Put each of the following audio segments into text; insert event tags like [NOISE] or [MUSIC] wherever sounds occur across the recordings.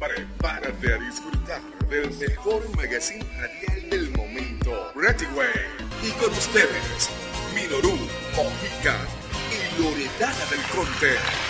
Prepárate a disfrutar del mejor magazine radial del momento, Way. Y con ustedes, Minoru, Mojica y Loredana del Conte.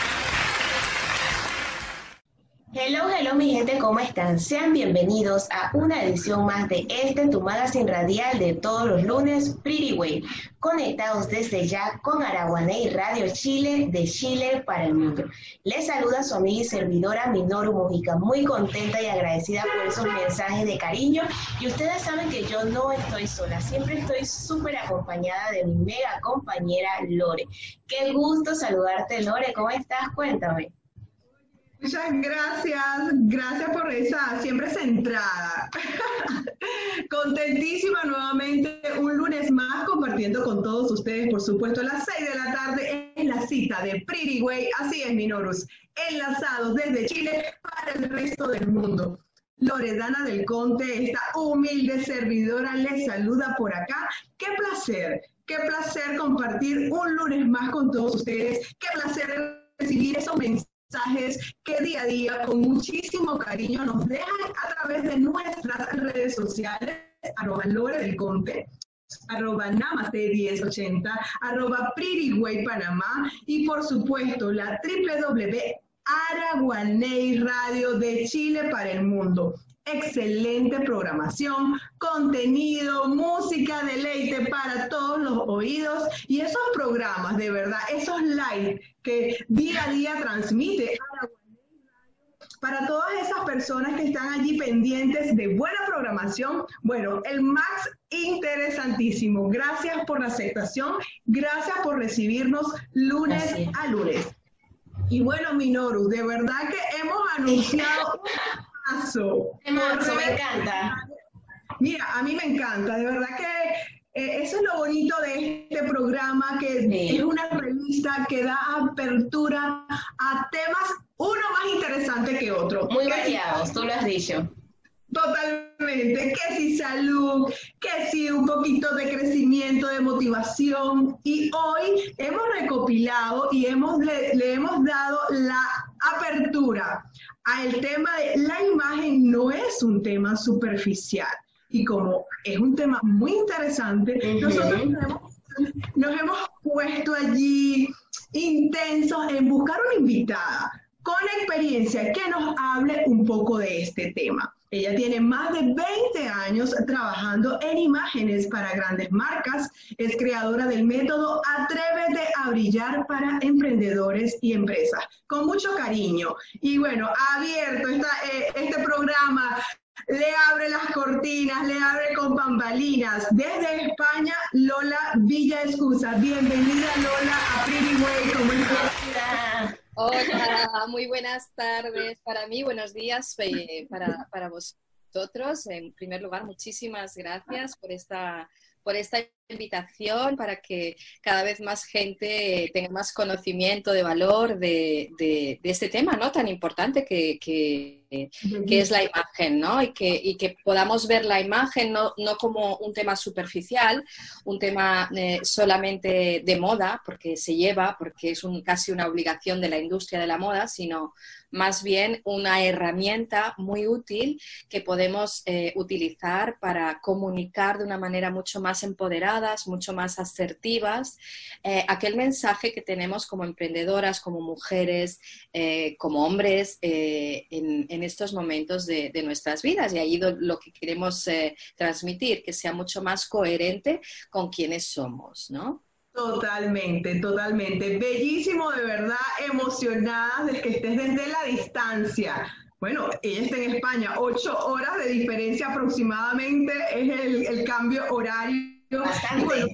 Hello, hello mi gente, ¿cómo están? Sean bienvenidos a una edición más de este Tu Magazine Radial de todos los lunes, Pretty Way, conectados desde ya con Araguaney Radio Chile, de Chile para el mundo. Les saluda su amiga y servidora Minoru Mojica, muy contenta y agradecida por esos mensajes de cariño. Y ustedes saben que yo no estoy sola, siempre estoy súper acompañada de mi mega compañera Lore. Qué gusto saludarte, Lore, ¿cómo estás? Cuéntame. Muchas gracias, gracias por esa siempre centrada. [LAUGHS] Contentísima nuevamente un lunes más compartiendo con todos ustedes, por supuesto, a las 6 de la tarde en la cita de Pretty Way, así es Minorus, enlazados desde Chile para el resto del mundo. Loredana del Conte, esta humilde servidora, les saluda por acá. Qué placer, qué placer compartir un lunes más con todos ustedes. Qué placer recibir esos mensajes mensajes que día a día con muchísimo cariño nos dejan a través de nuestras redes sociales, arroba Lore del Conte, arroba Namaste 1080, arroba Pretty Panamá y por supuesto la www Araguaney Radio de Chile para el mundo excelente programación, contenido, música, deleite para todos los oídos y esos programas, de verdad, esos live que día a día transmite para todas esas personas que están allí pendientes de buena programación, bueno, el Max interesantísimo. Gracias por la aceptación, gracias por recibirnos lunes a lunes. Y bueno, Minoru, de verdad que hemos anunciado [LAUGHS] me encanta. Mira, a mí me encanta, de verdad que eh, eso es lo bonito de este programa, que es una revista que da apertura a temas, uno más interesante que otro. Muy variados, tú lo has dicho. Totalmente, que si salud, que si un poquito de crecimiento, de motivación. Y hoy hemos recopilado y hemos, le hemos dado la apertura al tema de la imagen no es un tema superficial. Y como es un tema muy interesante, nosotros nos hemos puesto allí intensos en buscar una invitada con experiencia que nos hable un poco de este tema. Ella tiene más de 20 años trabajando en imágenes para grandes marcas. Es creadora del método Atrévete a brillar para emprendedores y empresas. Con mucho cariño. Y bueno, abierto eh, este programa le abre las cortinas, le abre con bambalinas. Desde España, Lola Villa Excusa. Bienvenida, Lola, a Pretty Way. ¿Cómo estás? [LAUGHS] muy buenas tardes para mí, buenos días eh, para, para vosotros. En primer lugar, muchísimas gracias por esta, por esta invitación para que cada vez más gente tenga más conocimiento de valor de, este tema ¿no? tan importante que, es la imagen, ¿no? Y que, y que podamos ver la imagen no, como un tema superficial, un tema eh, solamente de moda, porque se lleva, porque es un, casi una obligación de la industria de la moda, sino más bien una herramienta muy útil que podemos eh, utilizar para comunicar de una manera mucho más empoderada mucho más asertivas, eh, aquel mensaje que tenemos como emprendedoras, como mujeres, eh, como hombres eh, en, estos momentos de, nuestras vidas. Y ahí lo que queremos transmitir, que sea mucho más coherente con quienes somos, ¿no? Totalmente, totalmente. Bellísimo, de verdad, emocionada de que estés desde la distancia. Bueno, ella está en España, ocho horas de diferencia aproximadamente es el cambio horario Bastante.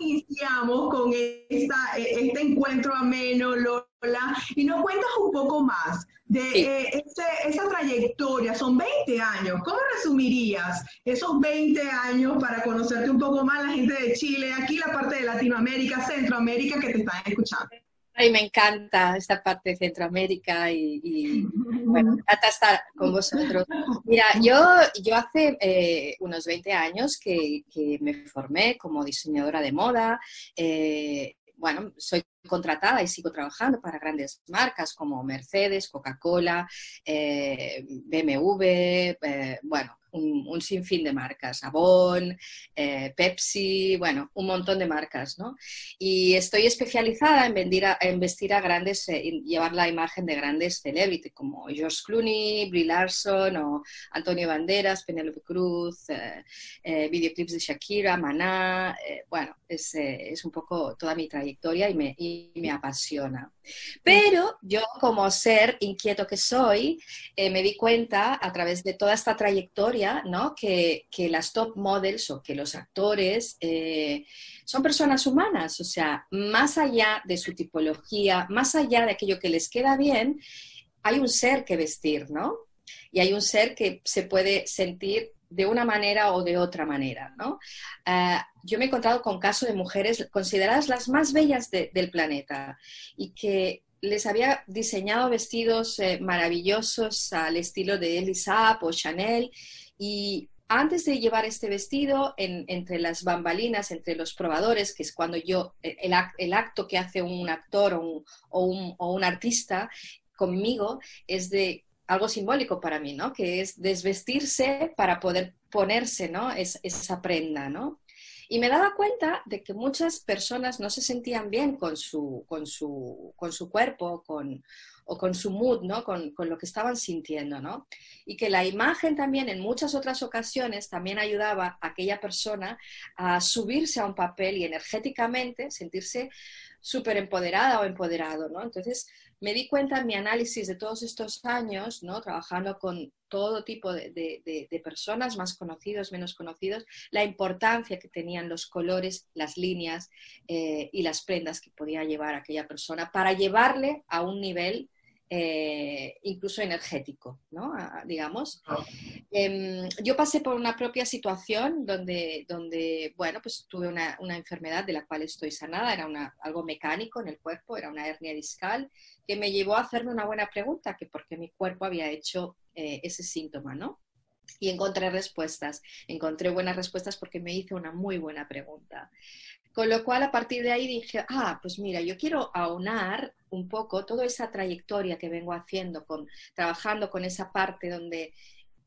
iniciamos con esta, este encuentro ameno, Lola, y nos cuentas un poco más de eh, esa trayectoria. Son 20 años. ¿Cómo resumirías esos 20 años para conocerte un poco más la gente de Chile, aquí la parte de Latinoamérica, Centroamérica que te están escuchando? Ay, me encanta esta parte de Centroamérica y, [LAUGHS] bueno, me encanta estar con vosotros. Mira, yo, yo hace eh, unos 20 años que, me formé como diseñadora de moda. Eh, bueno, soy contratada y sigo trabajando para grandes marcas como Mercedes, Coca-Cola, eh, BMW, eh, bueno, un, sinfín de marcas, Avon, eh, Pepsi, bueno, un montón de marcas, ¿no? Y estoy especializada en, en vestir a grandes, llevar la imagen de grandes celebrities como George Clooney, Brie Larson o Antonio Banderas, Penélope Cruz, videoclips de Shakira, Maná, bueno, es, un poco toda mi trayectoria y me, apasiona. Pero yo como ser inquieto que soy, eh, me di cuenta a través de toda esta trayectoria, ¿no? Que, las top models o que los actores eh, son personas humanas, o sea, más allá de su tipología, más allá de aquello que les queda bien, hay un ser que vestir, ¿no? Y hay un ser que se puede sentir de una manera o de otra manera. ¿no? Eh, yo me he encontrado con casos de mujeres consideradas las más bellas del planeta y que les había diseñado vestidos eh, maravillosos al estilo de Elisa o Chanel y antes de llevar este vestido, entre las bambalinas, entre los probadores, que es cuando yo, el, acto que hace un actor o un, o un artista conmigo, es de algo simbólico para mí, ¿no? Que es desvestirse para poder ponerse, ¿no? Es, esa prenda, ¿no? Y me daba cuenta de que muchas personas no se sentían bien con su, con su, con su cuerpo con, o con su mood, ¿no? Con, con, lo que estaban sintiendo, ¿no? Y que la imagen también en muchas otras ocasiones también ayudaba a aquella persona a subirse a un papel y energéticamente sentirse súper empoderada o empoderado, ¿no? Entonces, me di cuenta en mi análisis de todos estos años, ¿no? trabajando con todo tipo de, personas, más conocidos, menos conocidos, la importancia que tenían los colores, las líneas eh, y las prendas que podía llevar aquella persona para llevarle a un nivel eh, incluso energético, ¿no? digamos. Em, yo pasé por una propia situación donde, donde bueno, pues tuve una, enfermedad de la cual estoy sanada, era una, algo mecánico en el cuerpo, era una hernia discal, que me llevó a hacerme una buena pregunta, que por qué mi cuerpo había hecho eh, ese síntoma, ¿no? Y encontré respuestas, encontré buenas respuestas porque me hice una muy buena pregunta. Con lo cual, a partir de ahí dije, ah, pues mira, yo quiero aunar un poco toda esa trayectoria que vengo haciendo, con, trabajando con esa parte donde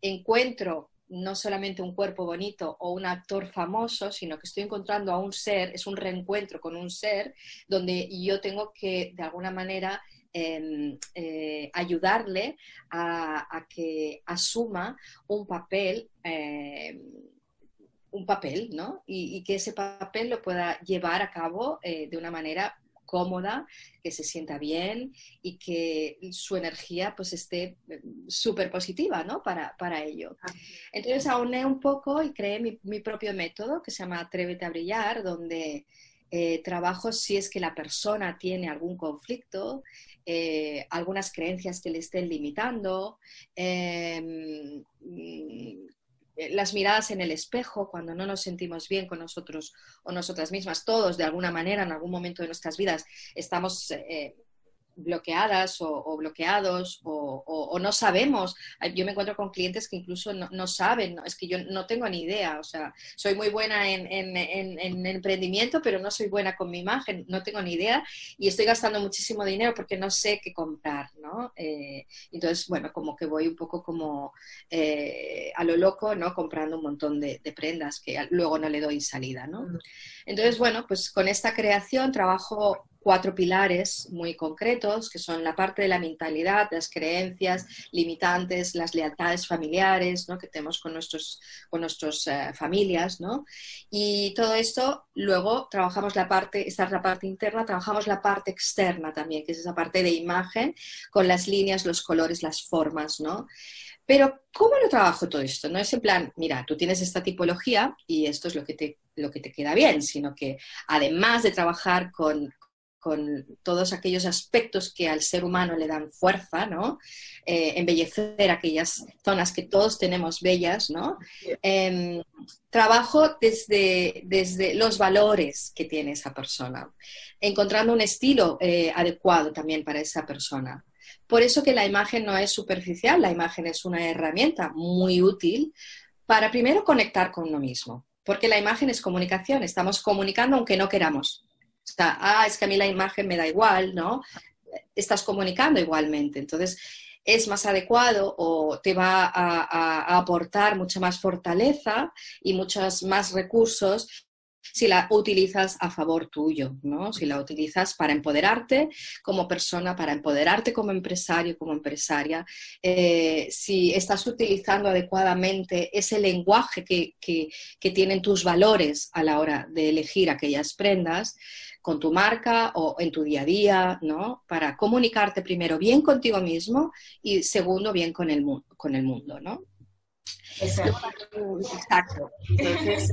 encuentro no solamente un cuerpo bonito o un actor famoso, sino que estoy encontrando a un ser, es un reencuentro con un ser donde yo tengo que, de alguna manera, em, eh, ayudarle a, que asuma un papel. Em, un papel, ¿no? Y, que ese papel lo pueda llevar a cabo eh, de una manera cómoda, que se sienta bien y que su energía pues esté eh, súper positiva, ¿no? Para, para, ello. Entonces auné un poco y creé mi, propio método que se llama Atrévete a brillar, donde eh, trabajo si es que la persona tiene algún conflicto, algunas creencias que le estén limitando, em, eh, las miradas en el espejo, cuando no nos sentimos bien con nosotros o nosotras mismas, todos de alguna manera en algún momento de nuestras vidas estamos eh, bloqueadas o, bloqueados o, no sabemos. Yo me encuentro con clientes que incluso no, saben, es que yo no tengo ni idea, o sea, soy muy buena en, en, emprendimiento, pero no soy buena con mi imagen, no tengo ni idea y estoy gastando muchísimo dinero porque no sé qué comprar, ¿no? Eh, entonces, bueno, como que voy un poco como eh, a lo loco, ¿no? Comprando un montón de, de, prendas que luego no le doy salida, ¿no? Entonces, bueno, pues con esta creación trabajo cuatro pilares muy concretos, que son la parte de la mentalidad, las creencias limitantes, las lealtades familiares ¿no? que tenemos con nuestras con nuestros, eh, familias. ¿no? Y todo esto, luego trabajamos la parte, esta es la parte interna, trabajamos la parte externa también, que es esa parte de imagen, con las líneas, los colores, las formas. ¿no? Pero, ¿cómo lo trabajo todo esto? No es en plan, mira, tú tienes esta tipología y esto es lo que te, lo que te queda bien, sino que además de trabajar con, con todos aquellos aspectos que al ser humano le dan fuerza, ¿no? Eh, embellecer aquellas zonas que todos tenemos bellas, ¿no? Em, trabajo desde, desde los valores que tiene esa persona, encontrando un estilo eh, adecuado también para esa persona. Por eso que la imagen no es superficial, la imagen es una herramienta muy útil para primero conectar con uno mismo, porque la imagen es comunicación, estamos comunicando aunque no queramos. Ah, es que a mí la imagen me da igual, ¿no? Estás comunicando igualmente. Entonces, es más adecuado o te va a, aportar mucha más fortaleza y muchos más recursos si la utilizas a favor tuyo, ¿no? Si la utilizas para empoderarte como persona, para empoderarte como empresario, como empresaria, eh, si estás utilizando adecuadamente ese lenguaje que, que tienen tus valores a la hora de elegir aquellas prendas, con tu marca o en tu día a día, ¿no? Para comunicarte primero bien contigo mismo y segundo bien con el, con el mundo, ¿no? Exacto. Entonces,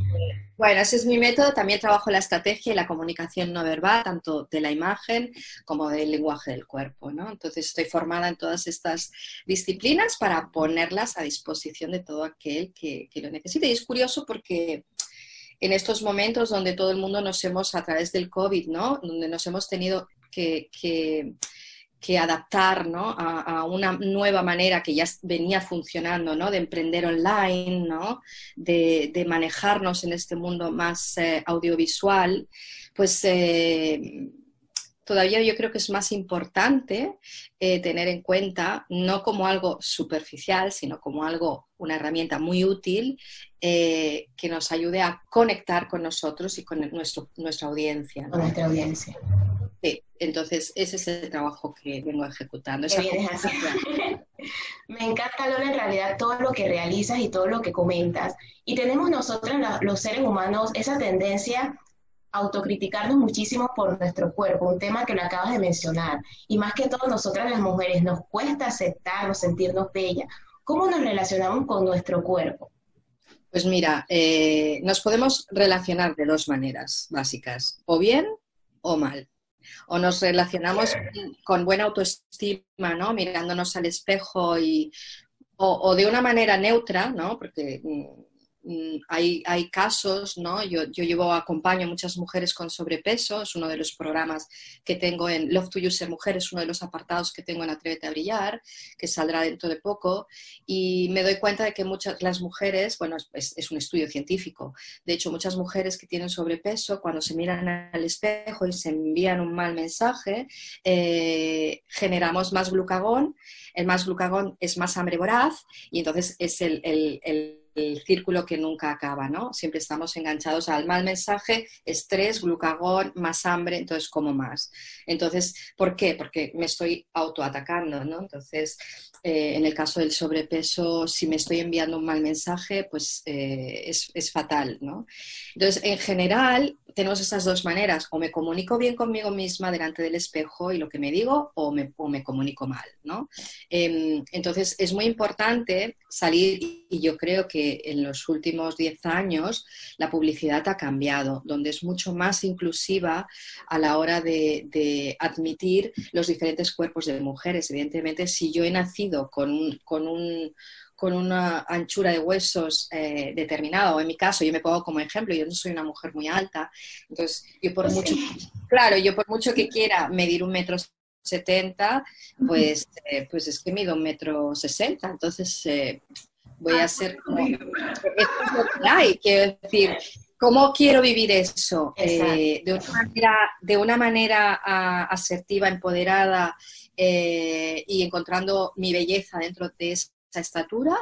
bueno, ese es mi método. También trabajo la estrategia y la comunicación no verbal, tanto de la imagen como del lenguaje del cuerpo, ¿no? Entonces, estoy formada en todas estas disciplinas para ponerlas a disposición de todo aquel que, que lo necesite. Y es curioso porque en estos momentos donde todo el mundo nos hemos, a través del COVID, ¿no? Donde nos hemos tenido que, adaptar ¿no? a, una nueva manera que ya venía funcionando, ¿no? de emprender online, ¿no? de, manejarnos en este mundo más eh, audiovisual, pues eh, todavía yo creo que es más importante eh, tener en cuenta, no como algo superficial, sino como algo, una herramienta muy útil que nos ayude a conectar con nosotros y con nuestra audiencia. Con nuestra audiencia. Sí, entonces ese es el trabajo que vengo ejecutando. [LAUGHS] Me encanta, Lola, en realidad todo lo que realizas y todo lo que comentas. Y tenemos nosotros, los seres humanos, esa tendencia autocriticarnos muchísimo por nuestro cuerpo, un tema que lo acabas de mencionar. Y más que todo, nosotras las mujeres nos cuesta aceptarnos, sentirnos bellas. ¿Cómo nos relacionamos con nuestro cuerpo? Pues mira, eh, nos podemos relacionar de dos maneras básicas, o bien o mal. O nos relacionamos con buena autoestima, ¿no? Mirándonos al espejo y, o, o de una manera neutra, ¿no? Porque Mm, hay, hay, casos, ¿no? Yo, yo, llevo, acompaño a muchas mujeres con sobrepeso, es uno de los programas que tengo en Love to Use Mujeres, uno de los apartados que tengo en Atrévete a Brillar, que saldrá dentro de poco, y me doy cuenta de que muchas las mujeres, bueno, es, es un estudio científico, de hecho muchas mujeres que tienen sobrepeso, cuando se miran al espejo y se envían un mal mensaje, eh, generamos más glucagón, el más glucagón es más hambre voraz, y entonces es el, el, el el círculo que nunca acaba, ¿no? Siempre estamos enganchados al mal mensaje, estrés, glucagón, más hambre, entonces como más. Entonces, ¿por qué? Porque me estoy autoatacando, ¿no? Entonces, eh, en el caso del sobrepeso, si me estoy enviando un mal mensaje, pues eh, es, fatal, ¿no? Entonces, en general, tenemos esas dos maneras, o me comunico bien conmigo misma delante del espejo y lo que me digo, o me, comunico mal, ¿no? Em, entonces, es muy importante salir, y yo creo que en los últimos 10 años la publicidad ha cambiado, donde es mucho más inclusiva a la hora de admitir los diferentes cuerpos de mujeres. Evidentemente, si yo he nacido con, con, un, con una anchura de huesos eh, determinada, o en mi caso, yo me pongo como ejemplo, yo no soy una mujer muy alta, entonces yo por pues mucho, claro, yo por mucho que quiera medir un metro setenta, pues, eh, pues es que mido un metro sesenta, entonces eh, voy a ser como... Esto es lo que hay, quiero decir, ¿cómo quiero vivir eso? de una manera, de una manera ah, asertiva, empoderada, eh, y encontrando mi belleza dentro de esa estatura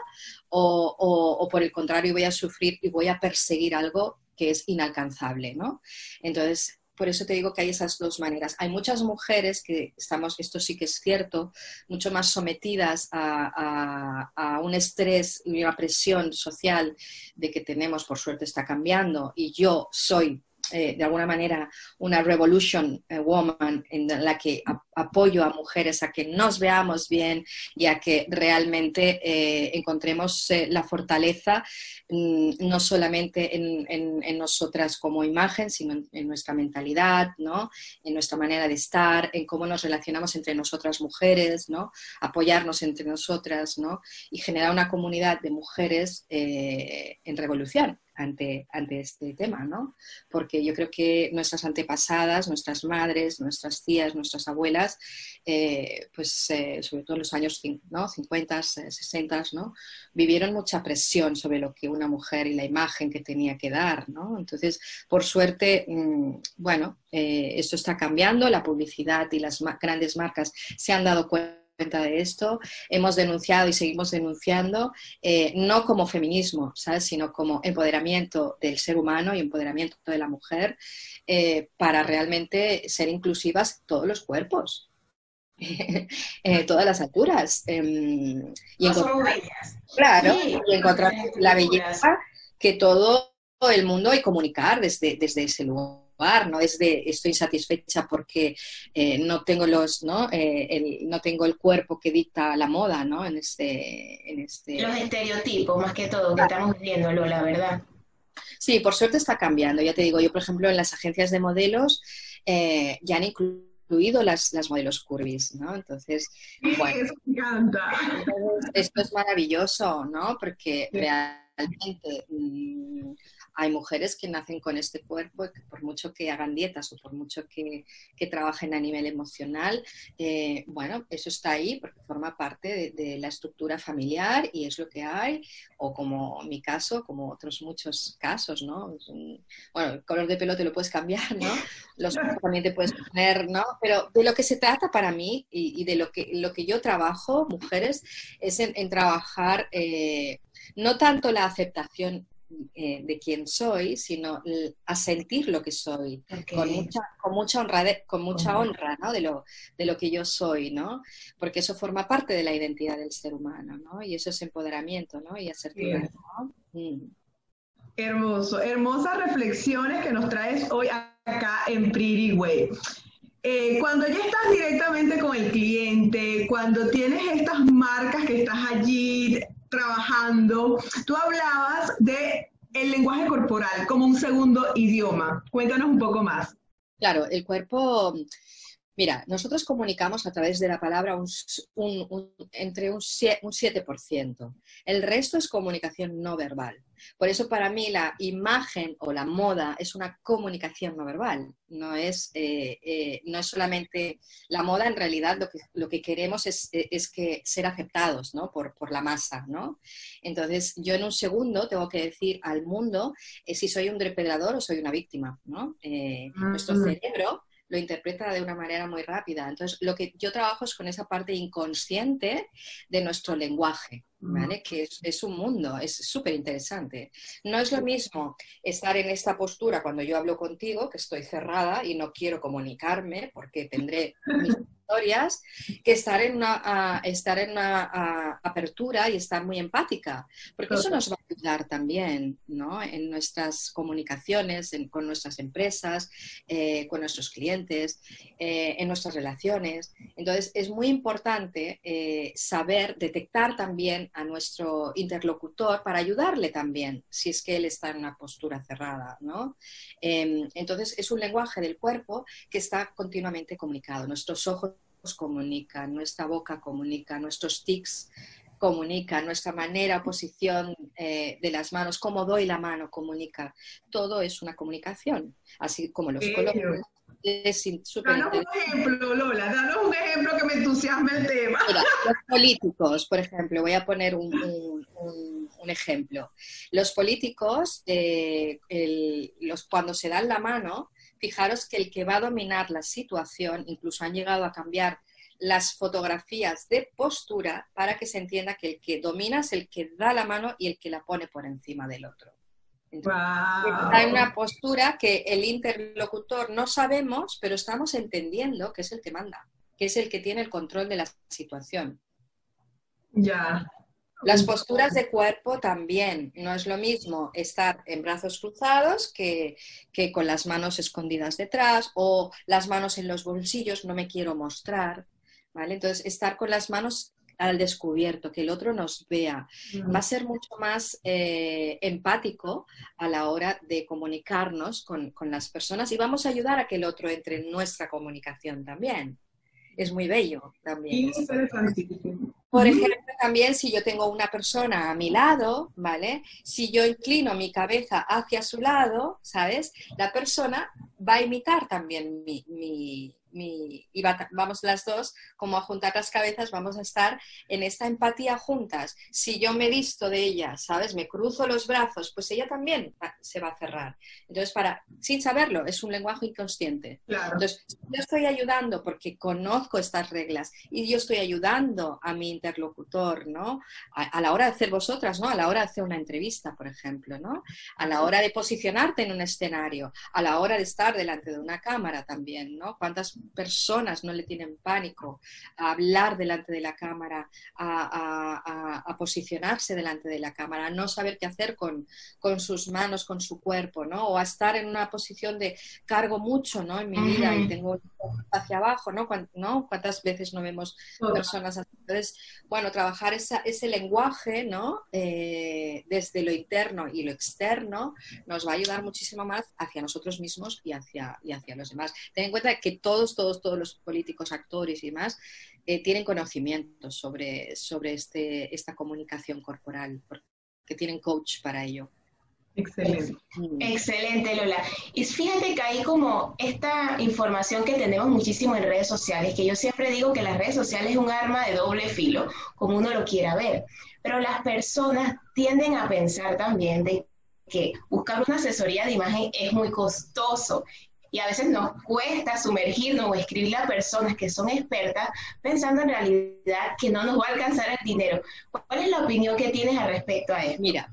o, por el contrario voy a sufrir y voy a perseguir algo que es inalcanzable, ¿no? Entonces, por eso te digo que hay esas dos maneras. Hay muchas mujeres que estamos, esto sí que es cierto, mucho más sometidas a, a, un estrés y una presión social de que tenemos, por suerte está cambiando, y yo soy eh, de alguna manera una revolution eh, woman en la que apoyo a mujeres a que nos veamos bien y a que realmente eh, encontremos la fortaleza mm, no solamente en, nosotras como imagen, sino en, nuestra mentalidad, ¿no? en nuestra manera de estar, en cómo nos relacionamos entre nosotras mujeres, ¿no? apoyarnos entre nosotras ¿no? y generar una comunidad de mujeres en revolución ante, este tema, ¿no? Porque yo creo que nuestras antepasadas, nuestras madres, nuestras tías, nuestras abuelas, eh, pues eh, sobre todo en los años ¿no? 50, 60, ¿no? Vivieron mucha presión sobre lo que una mujer y la imagen que tenía que dar, ¿no? Entonces, por suerte, mm, bueno, eh, esto está cambiando, la publicidad y las grandes marcas se han dado cuenta de esto, hemos denunciado y seguimos denunciando, eh, no como feminismo, ¿sabes? sino como empoderamiento del ser humano y empoderamiento de la mujer eh, para realmente ser inclusivas todos los cuerpos. [LAUGHS] eh, todas las alturas em, y encontrar, claro, y encontrar la belleza que todo el mundo y comunicar desde, desde ese lugar no es de estoy insatisfecha porque eh, no tengo los, ¿no? Eh, el, no tengo el cuerpo que dicta la moda, ¿no? En este, en este... Los estereotipos, más que todo, que estamos viéndolo, la verdad. Sí, por suerte está cambiando. Ya te digo, yo, por ejemplo, en las agencias de modelos eh, ya han incluido las, las modelos curvis, ¿no? Entonces, bueno, esto es maravilloso, ¿no? Porque realmente mm, hay mujeres que nacen con este cuerpo y que por mucho que hagan dietas o por mucho que, trabajen a nivel emocional, eh, bueno, eso está ahí porque forma parte de, la estructura familiar y es lo que hay, o como mi caso, como otros muchos casos, ¿no? bueno, el color de pelo te lo puedes cambiar, ¿no? Los también te puedes poner, ¿no? Pero de lo que se trata para mí y, de lo que, lo que yo trabajo, mujeres, es en, trabajar eh, no tanto la aceptación eh, de quién soy, sino a sentir lo que soy, con mucha, con mucha, honra, con mucha honra ¿no? de, lo, de lo que yo soy, ¿no? Porque eso forma parte de la identidad del ser humano, ¿no? Y eso es empoderamiento, ¿no? Y asertividad, mm. Hermoso, hermosas reflexiones que nos traes hoy acá en Pretty Way. Eh, cuando ya estás directamente con el cliente, cuando tienes estas marcas que estás allí trabajando, tú hablabas de el lenguaje corporal como un segundo idioma. Cuéntanos un poco más. Claro, el cuerpo Mira, nosotros comunicamos a través de la palabra entre un, 7%. El resto es comunicación no verbal. Por eso para mí la imagen o la moda es una comunicación no verbal. No es, eh, eh, no es solamente la moda, en realidad lo que, lo que queremos es, que ser aceptados por, la masa. ¿no? Entonces yo en un segundo tengo que decir al mundo eh, si soy un depredador o soy una víctima. ¿no? Nuestro mm. cerebro lo interpreta de una manera muy rápida. Entonces, lo que yo trabajo es con esa parte inconsciente de nuestro lenguaje, ¿vale? Que es, un mundo, es súper interesante. No es lo mismo estar en esta postura cuando yo hablo contigo, que estoy cerrada y no quiero comunicarme porque tendré mis historias, que estar en una, estar en una apertura y estar muy empática, porque eso nos va a ayudar también ¿no? en nuestras comunicaciones, con nuestras empresas, eh, con nuestros clientes, eh, en nuestras relaciones. Entonces, es muy importante eh, saber detectar también a nuestro interlocutor para ayudarle también, si es que él está en una postura cerrada. ¿no? Em, entonces, es un lenguaje del cuerpo que está continuamente comunicado. Nuestros ojos comunican, nuestra boca comunica, nuestros tics comunica, nuestra manera, posición eh, de las manos, cómo doy la mano comunica. Todo es una comunicación, así como los colores. Es danos un ejemplo, Lola, danos un ejemplo que me entusiasme el tema. los políticos, por ejemplo, voy a poner un, ejemplo. Los políticos, eh, los, cuando se dan la mano, fijaros que el que va a dominar la situación, incluso han llegado a cambiar las fotografías de postura para que se entienda que el que domina es el que da la mano y el que la pone por encima del otro. Hay una postura que el interlocutor no sabemos, pero estamos entendiendo que es el que manda, que es el que tiene el control de la situación. Ya. Las posturas de cuerpo también. No es lo mismo estar en brazos cruzados que, que, con las manos escondidas detrás o las manos en los bolsillos, no me quiero mostrar. Entonces, estar con las manos al descubierto, que el otro nos vea, va a ser mucho más eh, empático a la hora de comunicarnos con, las personas y vamos a ayudar a que el otro entre en nuestra comunicación también. Es muy bello también. Por ejemplo, también si yo tengo una persona a mi lado, ¿vale? Si yo inclino mi cabeza hacia su lado, ¿sabes? La persona va a imitar también mi, y vamos las dos como a juntar las cabezas, vamos a estar en esta empatía juntas. Si yo me visto de ella, ¿sabes? Me cruzo los brazos, pues ella también se va a cerrar. Entonces, para, sin saberlo, es un lenguaje inconsciente. Entonces, yo estoy ayudando porque conozco estas reglas y yo estoy ayudando a mi interlocutor, ¿no? A, la hora de hacer vosotras, ¿no? A la hora de hacer una entrevista, por ejemplo, ¿no? A la hora de posicionarte en un escenario, a la hora de estar delante de una cámara también, ¿no? ¿Cuántas personas no le tienen pánico a hablar delante de la cámara, a, posicionarse delante de la cámara, a no saber qué hacer con, sus manos, con su cuerpo, ¿no? O a estar en una posición de cargo mucho, ¿no? En mi vida y tengo hacia abajo, ¿no? ¿Cuántas veces no vemos personas así? Entonces, bueno, trabajar ese lenguaje, ¿no? Eh, desde lo interno y lo externo nos va a ayudar muchísimo más hacia nosotros mismos y hacia, y hacia los demás. Ten en cuenta que todos, todos, todos los políticos, actores y demás eh, tienen conocimiento sobre, sobre este, esta comunicación corporal, porque tienen coach para ello. Excelente. Excelente, Lola. Y fíjate que hay como esta información que tenemos muchísimo en redes sociales, que yo siempre digo que las redes sociales es un arma de doble filo, como uno lo quiera ver. Pero las personas tienden a pensar también de que buscar una asesoría de imagen es muy costoso y a veces nos cuesta sumergirnos o escribirle a personas que son expertas pensando en realidad que no nos va a alcanzar el dinero. ¿Cuál es la opinión que tienes al respecto a esto? Mira,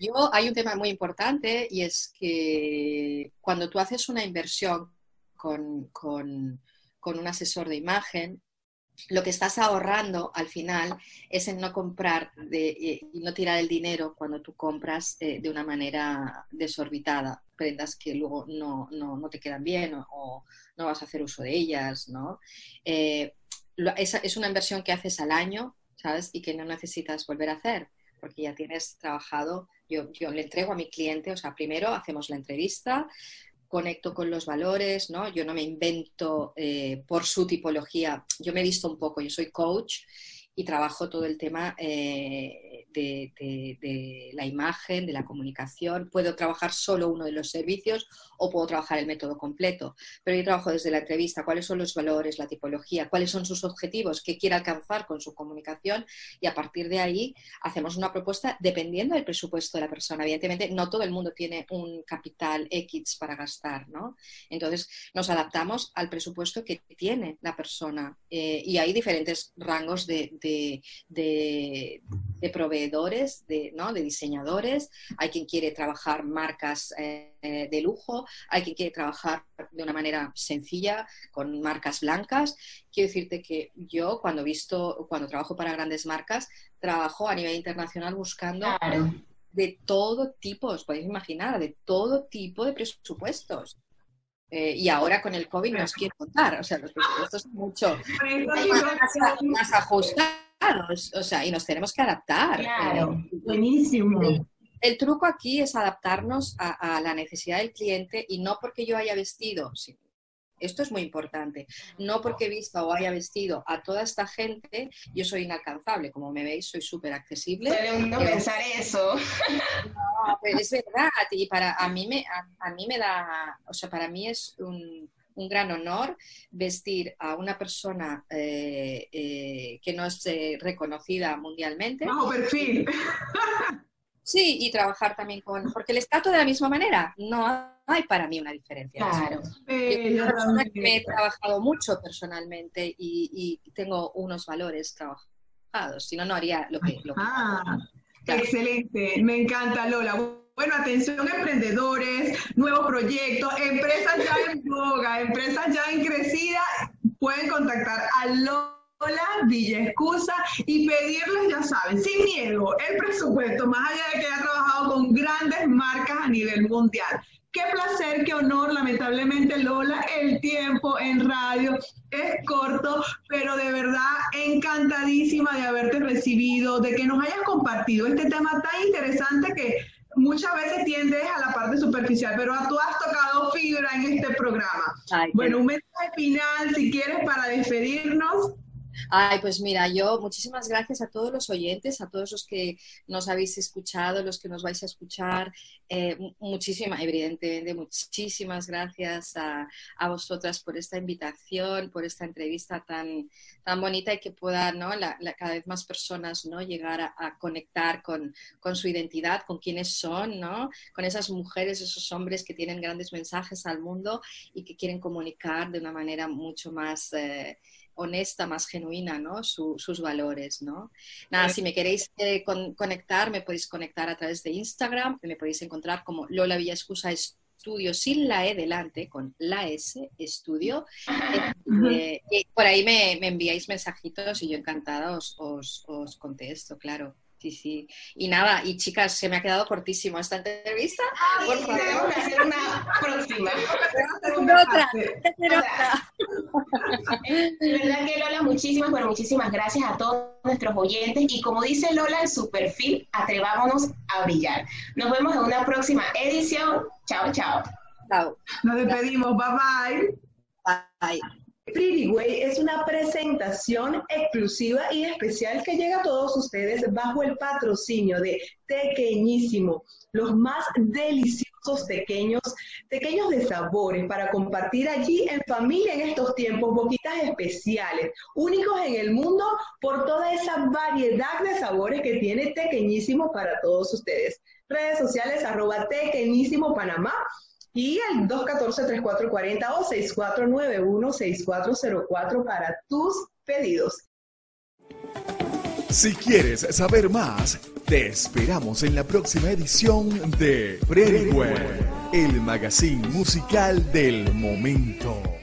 yo hay un tema muy importante y es que cuando tú haces una inversión con, con, con un asesor de imagen, lo que estás ahorrando al final es en no comprar y no tirar el dinero cuando tú compras eh, de una manera desorbitada, prendas que luego no, te quedan bien o, no vas a hacer uso de ellas, ¿no? Eh, es, una inversión que haces al año, ¿sabes? Y que no necesitas volver a hacer, porque ya tienes trabajado, yo, yo le entrego a mi cliente, o sea, primero hacemos la entrevista, conecto con los valores, ¿no? Yo no me invento eh, por su tipología, yo me he visto un poco, yo soy coach y trabajo todo el tema eh, de, la imagen, de la comunicación. Puedo trabajar solo uno de los servicios o puedo trabajar el método completo, pero yo trabajo desde la entrevista, cuáles son los valores, la tipología, cuáles son sus objetivos, qué quiere alcanzar con su comunicación y a partir de ahí hacemos una propuesta dependiendo del presupuesto de la persona. Evidentemente, no todo el mundo tiene un capital X para gastar, ¿no? Entonces, nos adaptamos al presupuesto que tiene la persona eh, y hay diferentes rangos de de, proveedores, de, ¿no? de diseñadores, hay quien quiere trabajar marcas eh, de lujo, hay quien quiere trabajar de una manera sencilla con marcas blancas. Quiero decirte que yo cuando visto, cuando trabajo para grandes marcas, trabajo a nivel internacional buscando de todo tipo, os podéis imaginar, de todo tipo de presupuestos. Eh, y ahora con el COVID nos quiero contar, o sea, los presupuestos son mucho más, ajustados, o sea, y nos tenemos que adaptar. Claro, eh, buenísimo. El, truco aquí es adaptarnos a, a, la necesidad del cliente y no porque yo haya vestido, esto es muy importante. No porque he visto o haya vestido a toda esta gente, yo soy inalcanzable. Como me veis, soy súper accesible. Puede uno pensar eso. [LAUGHS] No, pero es verdad. Y para a mí me, a, mí me da, o sea, para mí es un, gran honor vestir a una persona eh, eh, que no es eh, reconocida mundialmente. Bajo perfil. Sí, y trabajar también con, porque les trato de la misma manera, no hay para mí una diferencia. Claro. yo persona que me he trabajado mucho personalmente y, tengo unos valores trabajados, si no, no haría lo que... Lo ah, excelente, me encanta Lola. Bueno, atención emprendedores, nuevos proyectos, empresas ya en boga, empresas ya en crecida, pueden contactar a Lola Villa Excusa y pedirles, ya saben, sin miedo, el presupuesto, más allá de que haya trabajado con grandes marcas a nivel mundial. Qué placer, qué honor, lamentablemente Lola, el tiempo en radio es corto, pero de verdad encantadísima de haberte recibido, de que nos hayas compartido este tema tan interesante que muchas veces tiendes a la parte superficial, pero tú has tocado fibra en este programa. bueno, un mensaje final, si quieres, para despedirnos. Ay, pues mira, yo muchísimas gracias a todos los oyentes, a todos los que nos habéis escuchado, los que nos vais a escuchar. Eh, muchísimas, evidentemente, muchísimas gracias a, a, vosotras por esta invitación, por esta entrevista tan, tan bonita y que puedan ¿no? La, la, cada vez más personas ¿no? llegar a, a conectar con, con, su identidad, con quiénes son, ¿no? con esas mujeres, esos hombres que tienen grandes mensajes al mundo y que quieren comunicar de una manera mucho más... Eh, honesta, más genuina, ¿no? Su, sus valores, ¿no? Nada, si me queréis eh, con, conectar, me podéis conectar a través de Instagram, me podéis encontrar como Lola Villascusa Estudio sin la E delante, con la S, estudio. Eh, y por ahí me, me, enviáis mensajitos y yo encantada os, os, os contesto, claro. Sí, sí. Y nada, y chicas, se me ha quedado cortísimo esta entrevista. Ay, Por favor. Tenemos que hacer una próxima. [LAUGHS] otra, otra. De verdad que Lola, muchísimas, pero muchísimas gracias a todos nuestros oyentes. Y como dice Lola en su perfil, atrevámonos a brillar. Nos vemos en una próxima edición. Chao, chao. Chao. Nos despedimos. Bye bye. Bye. Pretty Way es una presentación exclusiva y especial que llega a todos ustedes bajo el patrocinio de Tequeñísimo, los más deliciosos pequeños, pequeños de sabores para compartir allí en familia en estos tiempos, boquitas especiales, únicos en el mundo por toda esa variedad de sabores que tiene Tequeñísimo para todos ustedes. Redes sociales arroba Tequeñísimo Panamá y el 214-3440 o 6491-6404 para tus pedidos. Si quieres saber más, te esperamos en la próxima edición de Pretty el magazine musical del momento.